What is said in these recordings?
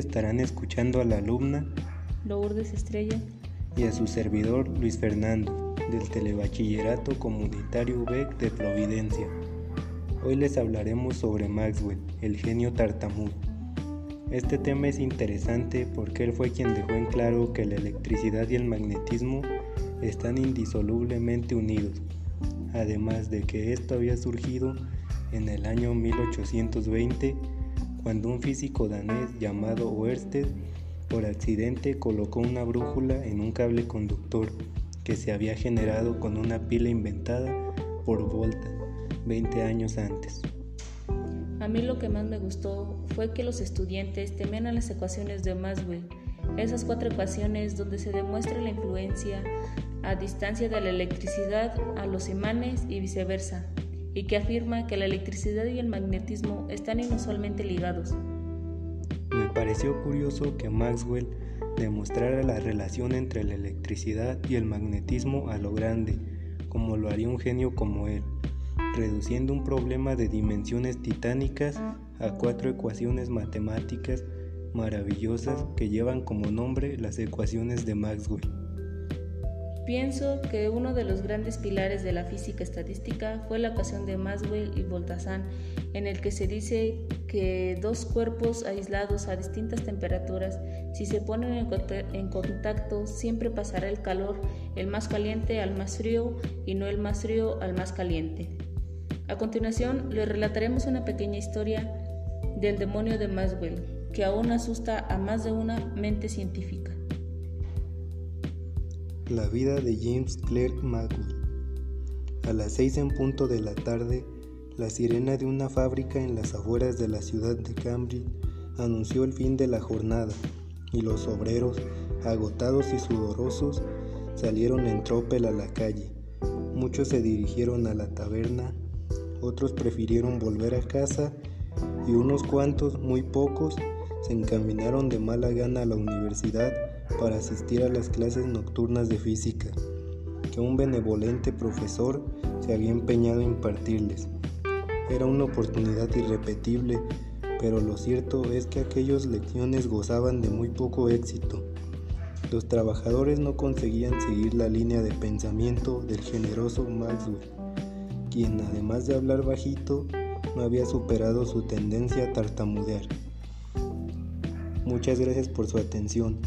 estarán escuchando a la alumna Lourdes Estrella y a su servidor Luis Fernando del Telebachillerato Comunitario UBEC de Providencia. Hoy les hablaremos sobre Maxwell, el genio tartamudo. Este tema es interesante porque él fue quien dejó en claro que la electricidad y el magnetismo están indisolublemente unidos, además de que esto había surgido en el año 1820 cuando un físico danés llamado Oersted por accidente colocó una brújula en un cable conductor que se había generado con una pila inventada por Volta 20 años antes. A mí lo que más me gustó fue que los estudiantes temían a las ecuaciones de Maxwell, esas cuatro ecuaciones donde se demuestra la influencia a distancia de la electricidad a los imanes y viceversa, y que afirma que la electricidad y el magnetismo están inusualmente ligados. Me pareció curioso que Maxwell demostrara la relación entre la electricidad y el magnetismo a lo grande, como lo haría un genio como él, reduciendo un problema de dimensiones titánicas a cuatro ecuaciones matemáticas maravillosas que llevan como nombre las ecuaciones de Maxwell. Pienso que uno de los grandes pilares de la física estadística fue la ecuación de Maxwell y Voltazzan, en el que se dice que dos cuerpos aislados a distintas temperaturas, si se ponen en contacto, siempre pasará el calor, el más caliente al más frío y no el más frío al más caliente. A continuación, les relataremos una pequeña historia del demonio de Maxwell, que aún asusta a más de una mente científica. La vida de James Clerk Maxwell. A las seis en punto de la tarde, la sirena de una fábrica en las afueras de la ciudad de Cambridge anunció el fin de la jornada y los obreros, agotados y sudorosos, salieron en tropel a la calle. Muchos se dirigieron a la taberna, otros prefirieron volver a casa y unos cuantos, muy pocos, se encaminaron de mala gana a la universidad para asistir a las clases nocturnas de física que un benevolente profesor se había empeñado en impartirles. Era una oportunidad irrepetible, pero lo cierto es que aquellas lecciones gozaban de muy poco éxito. Los trabajadores no conseguían seguir la línea de pensamiento del generoso Maxwell, quien además de hablar bajito, no había superado su tendencia a tartamudear. Muchas gracias por su atención.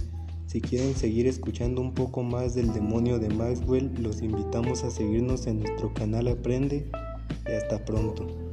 Si quieren seguir escuchando un poco más del demonio de Maxwell, los invitamos a seguirnos en nuestro canal Aprende y hasta pronto.